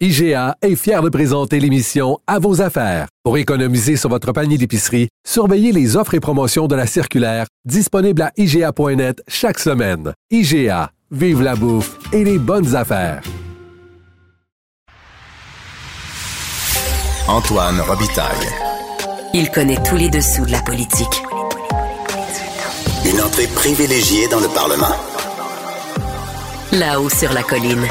IGA est fier de présenter l'émission À vos affaires. Pour économiser sur votre panier d'épicerie, surveillez les offres et promotions de la circulaire disponible à IGA.net chaque semaine. IGA, vive la bouffe et les bonnes affaires. Antoine Robitaille. Il connaît tous les dessous de la politique. Une entrée privilégiée dans le Parlement. Là-haut sur la colline.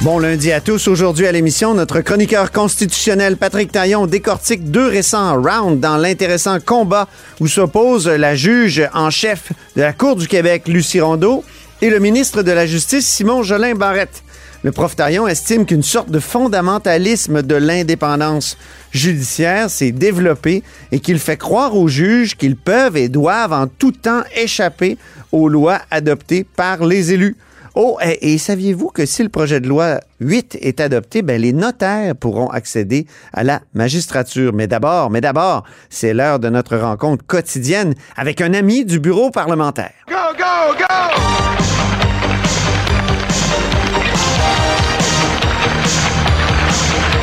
Bon lundi à tous. Aujourd'hui à l'émission, notre chroniqueur constitutionnel Patrick Taillon décortique deux récents rounds dans l'intéressant combat où s'oppose la juge en chef de la Cour du Québec, Lucie Rondeau, et le ministre de la Justice, Simon Jolin Barrette. Le prof Taillon estime qu'une sorte de fondamentalisme de l'indépendance judiciaire s'est développé et qu'il fait croire aux juges qu'ils peuvent et doivent en tout temps échapper aux lois adoptées par les élus. Oh, et, et saviez-vous que si le projet de loi 8 est adopté, ben, les notaires pourront accéder à la magistrature? Mais d'abord, mais d'abord, c'est l'heure de notre rencontre quotidienne avec un ami du bureau parlementaire. Go, go, go!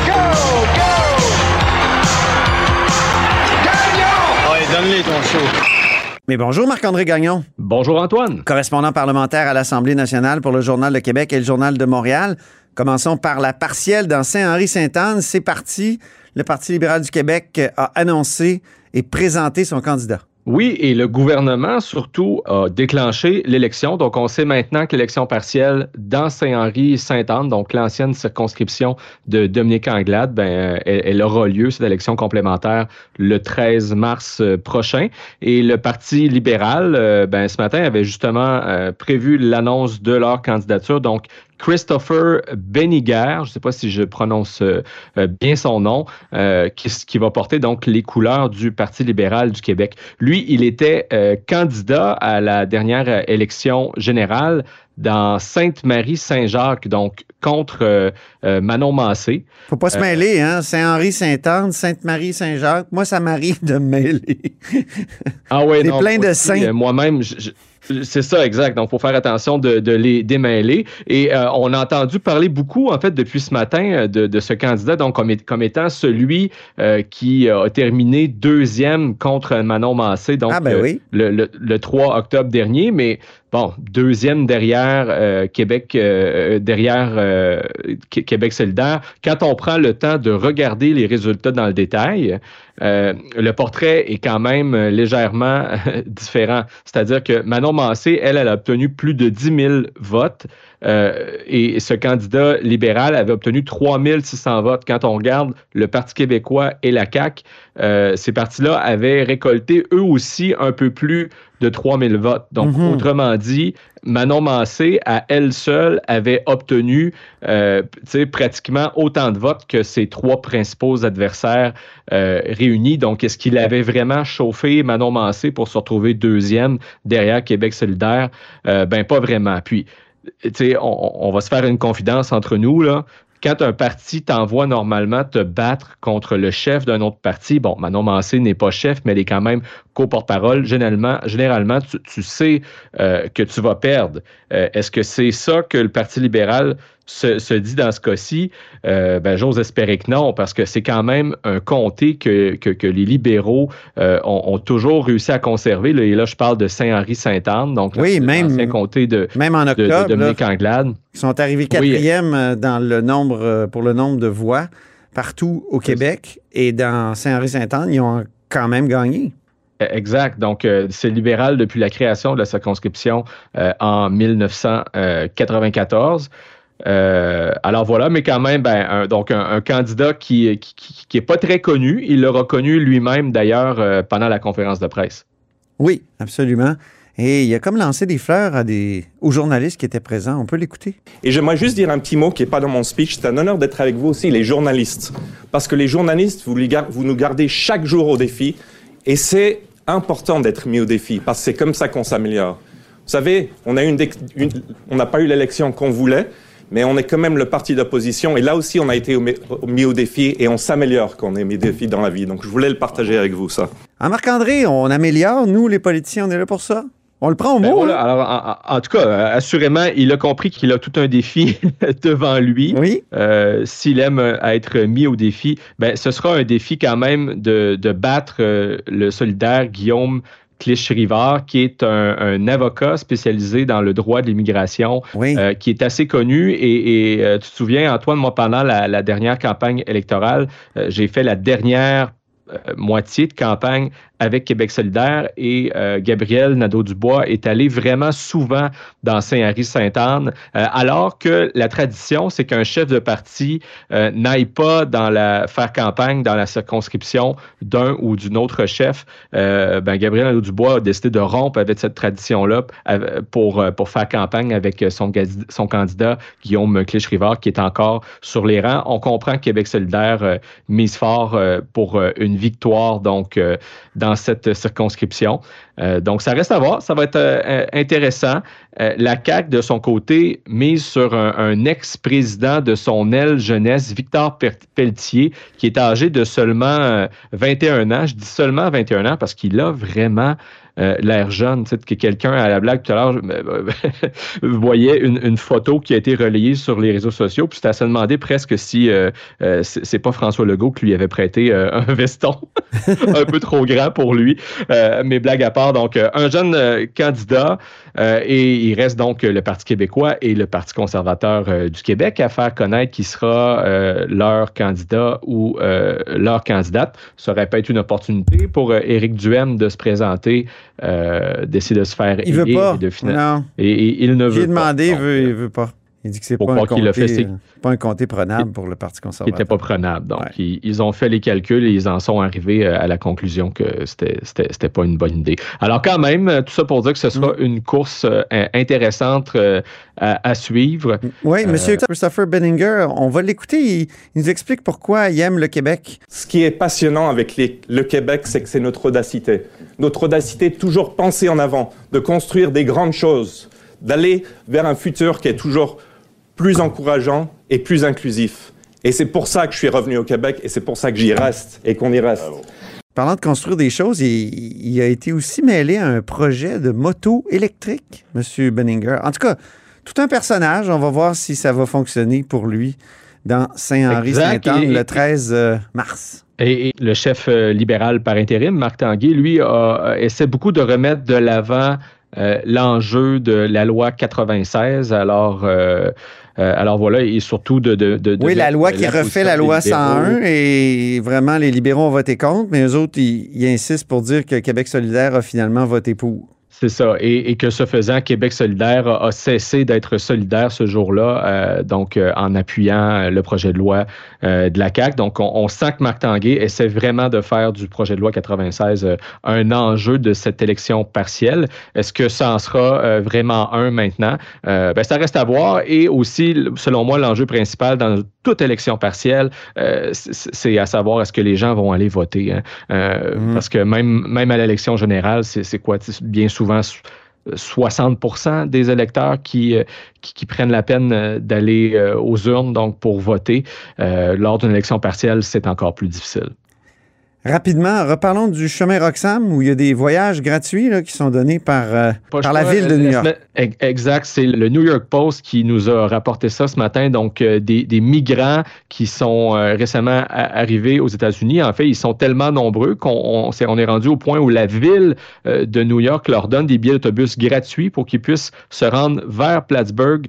Go, go! Gagnon! Ouais, donne-les ton show. Mais bonjour Marc-André Gagnon, Bonjour Antoine. correspondant parlementaire à l'Assemblée nationale pour le Journal de Québec et le Journal de Montréal. Commençons par la partielle dans Saint-Henri-Sainte-Anne. C'est parti. Le Parti libéral du Québec a annoncé et présenté son candidat. Oui, et le gouvernement surtout a déclenché l'élection. Donc, on sait maintenant que l'élection partielle dans Saint-Henri-Sainte-Anne, donc l'ancienne circonscription de Dominique Anglade, ben, euh, elle, aura lieu, cette élection complémentaire, le 13 mars euh, prochain. Et le Parti libéral, euh, ben, ce matin, avait justement prévu l'annonce de leur candidature. Donc, Christopher Beniger, je ne sais pas si je prononce euh, euh, bien son nom, euh, qui, qui va porter donc les couleurs du Parti libéral du Québec. Lui, il était candidat à la dernière élection générale dans Sainte-Marie-Saint-Jacques, donc contre euh, euh, Manon Massé. Faut pas se mêler, hein? Saint-Henri-Sainte-Anne, Sainte-Marie-Saint-Jacques. Moi, ça m'arrive de me mêler. Ah ouais, non, pleins de saints. euh, Moi-même, je- c'est ça, exact. Donc, il faut faire attention de, de les démêler. Et euh, on a entendu parler beaucoup, en fait, depuis ce matin, euh, de, de ce candidat, donc comme, comme étant celui euh, qui a terminé deuxième contre Manon Massé, donc Ah, ben oui. le, le- le 3 octobre dernier. Mais bon, deuxième derrière euh, Québec, euh, derrière euh, Qu- Québec solidaire. Quand on prend le temps de regarder les résultats dans le détail, euh, le portrait est quand même euh, légèrement différent. C'est-à-dire que Manon Massé, elle, elle a obtenu plus de 10 000 votes euh, et ce candidat libéral avait obtenu 3 600 votes. Quand on regarde le Parti québécois et la CAQ, euh, ces partis-là avaient récolté eux aussi un peu plus de 3 000 votes. Donc, Mhm. autrement dit, Manon Massé, à elle seule, avait obtenu euh, pratiquement autant de votes que ses trois principaux adversaires euh, réunis. Donc, est-ce qu'il avait vraiment chauffé Manon Massé pour se retrouver deuxième derrière Québec solidaire? Euh, ben, pas vraiment. Puis, on, va se faire une confidence entre nous, là. Quand un parti t'envoie normalement te battre contre le chef d'un autre parti, bon, Manon Massé n'est pas chef, mais elle est quand même co-porte-parole. Généralement, généralement tu, tu sais euh, que tu vas perdre. Euh, Est-ce que c'est ça que le Parti libéral se, se dit dans ce cas-ci? Euh, ben, j'ose espérer que non, parce que c'est quand même un comté que, que, que les libéraux euh, ont, ont toujours réussi à conserver. Là, et là, je parle de Saint-Henri-Sainte-Anne, donc Oui, même- comté de, Même en de, de octobre, là, Dominique Anglade. ils sont arrivés quatrième euh, dans le nombre, pour le nombre de voix partout au Québec. Et dans Saint-Henri-Sainte-Anne, ils ont quand même gagné. Exact. Donc, euh, c'est libéral depuis la création de la circonscription euh, en 1994. Euh, alors voilà, mais quand même, ben, un, donc un, un candidat qui, qui, qui, qui est pas très connu. Il l'a reconnu lui-même d'ailleurs euh, pendant la conférence de presse. Oui, absolument. Et il a comme lancé des fleurs à des, aux journalistes qui étaient présents. On peut l'écouter. Et j'aimerais juste dire un petit mot qui n'est pas dans mon speech. C'est un honneur d'être avec vous aussi, les journalistes. Parce que les journalistes, vous, vous nous gardez chaque jour au défi. Et c'est important d'être mis au défi, parce que c'est comme ça qu'on s'améliore. Vous savez, on n'a une, pas eu l'élection qu'on voulait, mais on est quand même le parti d'opposition. Et là aussi, on a été mis au défi et on s'améliore quand on est mis au défi dans la vie. Donc, je voulais le partager avec vous, ça. Ah, Marc-André, on améliore, nous, les politiciens, on est là pour ça? On le prend au ben mot. Hein? Alors, en, tout cas, euh, assurément, il a compris qu'il a tout un défi devant lui. Oui. Euh, s'il aime être mis au défi, ben, ce sera un défi quand même de, battre euh, le solidaire Guillaume Clich-Rivard, qui est un, avocat spécialisé dans le droit de l'immigration, euh, qui est assez connu. Et, euh, tu te souviens, Antoine, moi, pendant la, dernière campagne électorale, euh, j'ai fait la dernière moitié de campagne avec Québec solidaire et euh, Gabriel Nadeau-Dubois est allé vraiment souvent dans Saint-Henri-Sainte-Anne, euh, alors que la tradition, c'est qu'un chef de parti euh, n'aille pas dans la, faire campagne dans la circonscription d'un ou d'une autre chef. ben, Gabriel Nadeau-Dubois a décidé de rompre avec cette tradition-là pour, pour faire campagne avec son, son candidat Guillaume Clich-Rivard, qui est encore sur les rangs. On comprend que Québec solidaire mise fort pour une victoire, donc, dans cette circonscription. Euh, donc, ça reste à voir. Ça va être euh, intéressant. Euh, la CAQ, de son côté, mise sur un, ex-président de son aile jeunesse, Victor Pelletier, qui est âgé de seulement 21 ans. Je dis seulement 21 ans parce qu'il a vraiment euh, l'air jeune. Tu sais, que quelqu'un à la blague tout à l'heure voyait une, une, photo qui a été relayée sur les réseaux sociaux, puis c'était à se demander presque si euh, euh, c'est pas François Legault qui lui avait prêté un veston un peu trop grand pour lui. mais blague à part, donc un jeune candidat et il reste donc le Parti québécois et le Parti conservateur du Québec à faire connaître qui sera leur candidat ou leur candidate. Ça aurait pas été une opportunité pour Éric Duhem de se présenter euh, d'essayer de se faire il veut pas. et de Non. Et, il ne veut J'ai demandé, il veut, il veut pas. Il dit que c'est pas, un comté, fait, euh, pas un comté prenable pour le Parti conservateur. Il n'était pas prenable. Donc, ils, ont fait les calculs et ils en sont arrivés euh, à la conclusion que c'était n'était pas une bonne idée. Alors, quand même, tout ça pour dire que ce sera mm. une course intéressante à, suivre. Oui, M. Christopher Benninger, on va l'écouter. Il, nous explique pourquoi il aime le Québec. Ce qui est passionnant avec le Québec, c'est que c'est notre audacité. Notre audacité de toujours penser en avant, de construire des grandes choses, d'aller vers un futur qui est toujours plus encourageant et plus inclusif. Et c'est pour ça que je suis revenu au Québec et c'est pour ça que j'y reste et qu'on y reste. Parlant de construire des choses, il, a été aussi mêlé à un projet de moto électrique, M. Benninger. En tout cas, tout un personnage. On va voir si ça va fonctionner pour lui dans Saint-Henri-Saint-Anne le 13 euh, mars. Et, le chef euh, libéral par intérim, Marc Tanguay, lui, a, essaie beaucoup de remettre de l'avant euh, l'enjeu de la loi 96. Alors, euh, alors voilà, et surtout de. de, oui, la loi qui refait la loi 101 et vraiment les libéraux ont voté contre, mais eux autres, ils insistent pour dire que Québec solidaire a finalement voté pour. C'est ça. Et, que ce faisant, Québec solidaire a, cessé d'être solidaire ce jour-là, euh, donc euh, en appuyant le projet de loi euh, de la CAQ. Donc, on, sent que Marc Tanguay essaie vraiment de faire du projet de loi 96 un enjeu de cette élection partielle. Est-ce que ça en sera vraiment un maintenant? ben, ça reste à voir. Et aussi, selon moi, l'enjeu principal dans toute élection partielle, c'est à savoir est-ce que les gens vont aller voter. Hein? Mm-hmm. Parce que même, même à l'élection générale, c'est quoi? Bien souvent, 60% des électeurs qui, euh, qui, prennent la peine euh, d'aller euh, aux urnes donc pour voter. lors d'une élection partielle, c'est encore plus difficile. Rapidement, reparlons du chemin Roxham où il y a des voyages gratuits qui sont donnés par, euh, par la ville de New York. Exact, c'est le New York Post qui nous a rapporté ça ce matin. Donc, euh, des, migrants qui sont euh, récemment arrivés aux États-Unis, en fait, ils sont tellement nombreux qu'on on, est rendu au point où la ville de New York leur donne des billets d'autobus gratuits pour qu'ils puissent se rendre vers Plattsburgh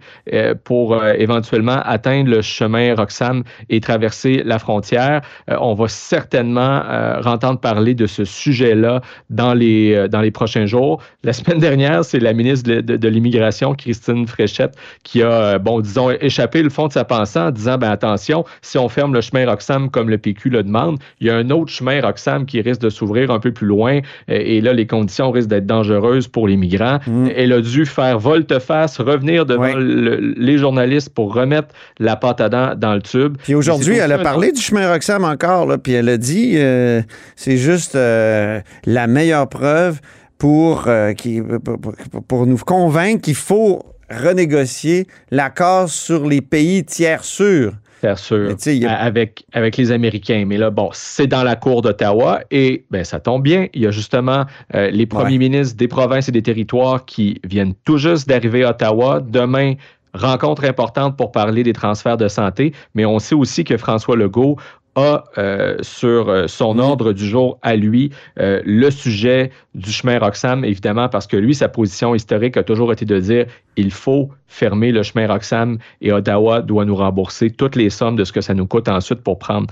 pour éventuellement atteindre le chemin Roxham et traverser la frontière. on va certainement euh, entendre parler de ce sujet-là dans les, euh, dans les prochains jours. La semaine dernière, c'est la ministre de, de- de l'Immigration, Christine Fréchette, qui a, euh, bon, disons, échappé le fond de sa pensée en disant, ben attention, si on ferme le chemin Roxham comme le PQ le demande, il y a un autre chemin Roxham qui risque de s'ouvrir un peu plus loin et là, les conditions risquent d'être dangereuses pour les migrants. Elle a dû faire volte-face, revenir devant Ouais. le- les journalistes pour remettre la pâte à dents dans le tube. Puis aujourd'hui, elle a parlé du chemin Roxham encore, là, puis elle a dit euh, c'est juste euh, la meilleure preuve pour, euh, qui, pour, nous convaincre qu'il faut renégocier l'accord sur les pays tiers sûrs. A- avec, avec les Américains. Mais là, bon, c'est dans la cour d'Ottawa et ben, ça tombe bien. Il y a justement euh, les premiers Ouais. ministres des provinces et des territoires qui viennent tout juste d'arriver à Ottawa. Demain, rencontre importante pour parler des transferts de santé. Mais on sait aussi que François Legault a euh, sur euh, son ordre du jour à lui euh, le sujet du chemin Roxham, évidemment, parce que lui, sa position historique a toujours été de dire il faut fermer le chemin Roxham et Ottawa doit nous rembourser toutes les sommes de ce que ça nous coûte ensuite pour prendre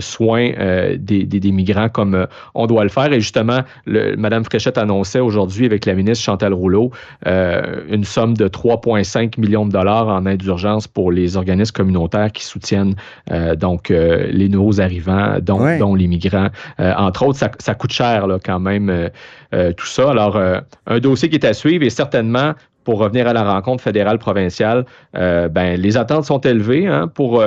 soin des, des- des migrants comme on doit le faire. Et justement, le, Mme Fréchette annonçait aujourd'hui avec la ministre Chantal Rouleau une somme de 3,5 millions de dollars en aide d'urgence pour les organismes communautaires qui soutiennent donc euh, les nouveaux arrivants, dont, Ouais. dont les migrants. Euh, entre autres, ça, ça coûte cher là, quand même euh, euh, tout ça. Alors, un dossier qui est à suivre et certainement pour revenir à la rencontre fédérale provinciale, ben, les attentes sont élevées hein, pour,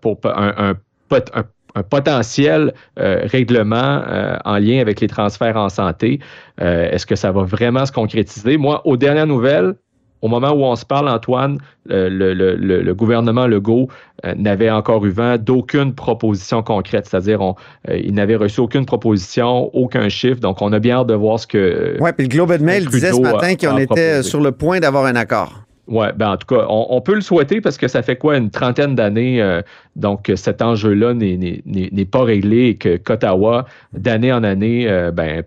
pour un, un pot- un- un potentiel euh, règlement euh, en lien avec les transferts en santé. Euh, Est-ce que ça va vraiment se concrétiser? Moi, aux dernières nouvelles, au moment où on se parle, Antoine, euh, le, le- le- le gouvernement Legault euh, n'avait encore eu vent d'aucune proposition concrète, c'est-à-dire euh, il n'avait reçu aucune proposition, aucun chiffre. Donc, on a bien hâte de voir ce que. Ouais, puis le Globe and Mail disait ce matin qu'on était proposé. sur le point d'avoir un accord. Ouais, ben en tout cas, on, on peut le souhaiter parce que ça fait quoi, une trentaine d'années, euh, donc cet enjeu-là n'est pas réglé et que qu'Ottawa, d'année en année, euh, ben,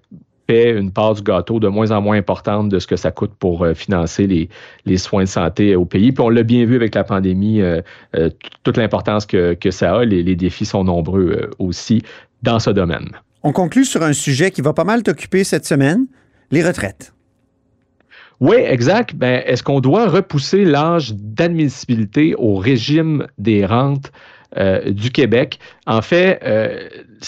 paie une part du gâteau de moins en moins importante de ce que ça coûte pour euh, financer les, les soins de santé au pays. Puis on l'a bien vu avec la pandémie, euh, euh, toute l'importance que, que ça a. Les, les défis sont nombreux aussi dans ce domaine. On conclut sur un sujet qui va pas mal t'occuper cette semaine, les retraites. Oui, exact. Ben, est-ce qu'on doit repousser l'âge d'admissibilité au régime des rentes euh, du Québec? En fait, euh,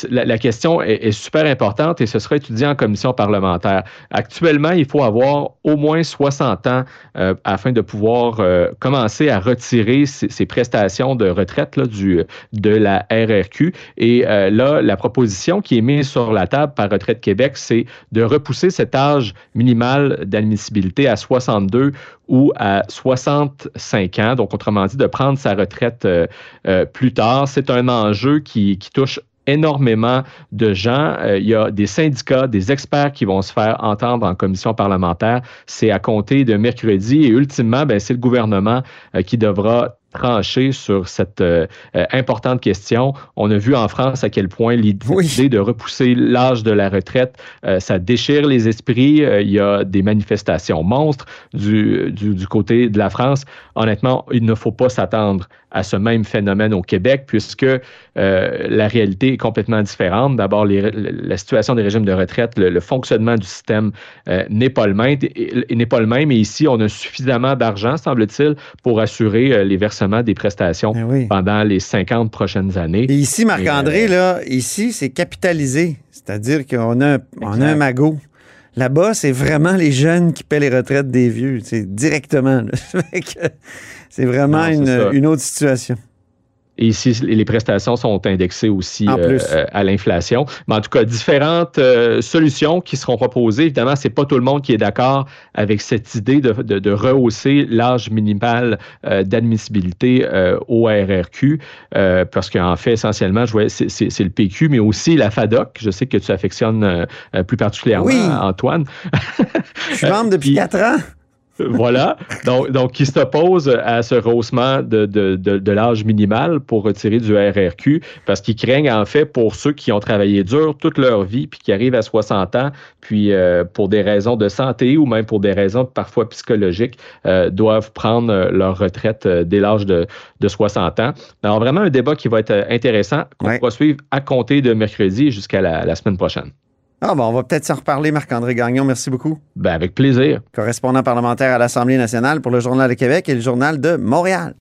la, question est, super importante et ce sera étudié en commission parlementaire. Actuellement, il faut avoir au moins 60 ans euh, afin de pouvoir euh, commencer à retirer ces, prestations de retraite là, du, de la RRQ. Et là, la proposition qui est mise sur la table par Retraite Québec, c'est de repousser cet âge minimal d'admissibilité à 62 ou à 65 ans. Donc, autrement dit, de prendre sa retraite plus tard. C'est un enjeu qui, touche énormément de gens. Euh, il y a des syndicats, des experts qui vont se faire entendre en commission parlementaire. C'est à compter de mercredi et ultimement, ben, c'est le gouvernement euh, qui devra trancher sur cette euh, euh, importante question. On a vu en France à quel point l'idée Oui. de repousser l'âge de la retraite, euh, ça déchire les esprits. Euh, il y a des manifestations monstres du, du, du côté de la France. Honnêtement, il ne faut pas s'attendre à ce même phénomène au Québec puisque la réalité est complètement différente. D'abord, la situation des régimes de retraite, le, le fonctionnement du système n'est pas le même. N'est pas le même. Et ici, on a suffisamment d'argent, semble-t-il, pour assurer les versements des prestations oui. pendant les 50 prochaines années. Et ici, Marc-André, Et, là, ici, c'est capitalisé. C'est-à-dire qu'on a, un- on a un magot. Là-bas, c'est vraiment les jeunes qui paient les retraites des vieux. C'est directement. c'est vraiment Non, une, une autre situation. Et ici, les prestations sont indexées aussi euh, euh, à l'inflation. Mais en tout cas, différentes euh, solutions qui seront proposées. Évidemment, c'est pas tout le monde qui est d'accord avec cette idée de, de- de rehausser l'âge minimal euh, d'admissibilité au RRQ, parce qu'en fait, essentiellement, je vois, c'est, le PQ, mais aussi la FADOC. Je sais que tu affectionnes plus particulièrement, Oui. Antoine. Je suis membre depuis puis- quatre ans. Voilà. Donc, donc, qui s'oppose à ce rehaussement de, de, de, de l'âge minimal pour retirer du RRQ parce qu'ils craignent, en fait, pour ceux qui ont travaillé dur toute leur vie puis qui arrivent à 60 ans, puis euh, pour des raisons de santé ou même pour des raisons parfois psychologiques, euh, doivent prendre euh, leur retraite dès l'âge de, de 60 ans. Alors, vraiment un débat qui va être intéressant, qu'on Ouais. pourra suivre à compter de mercredi jusqu'à la, la semaine prochaine. Ah bon, on va peut-être s'en reparler, Marc-André Gagnon. Merci beaucoup. Ben, avec plaisir. Correspondant parlementaire à l'Assemblée nationale pour le Journal de Québec et le Journal de Montréal.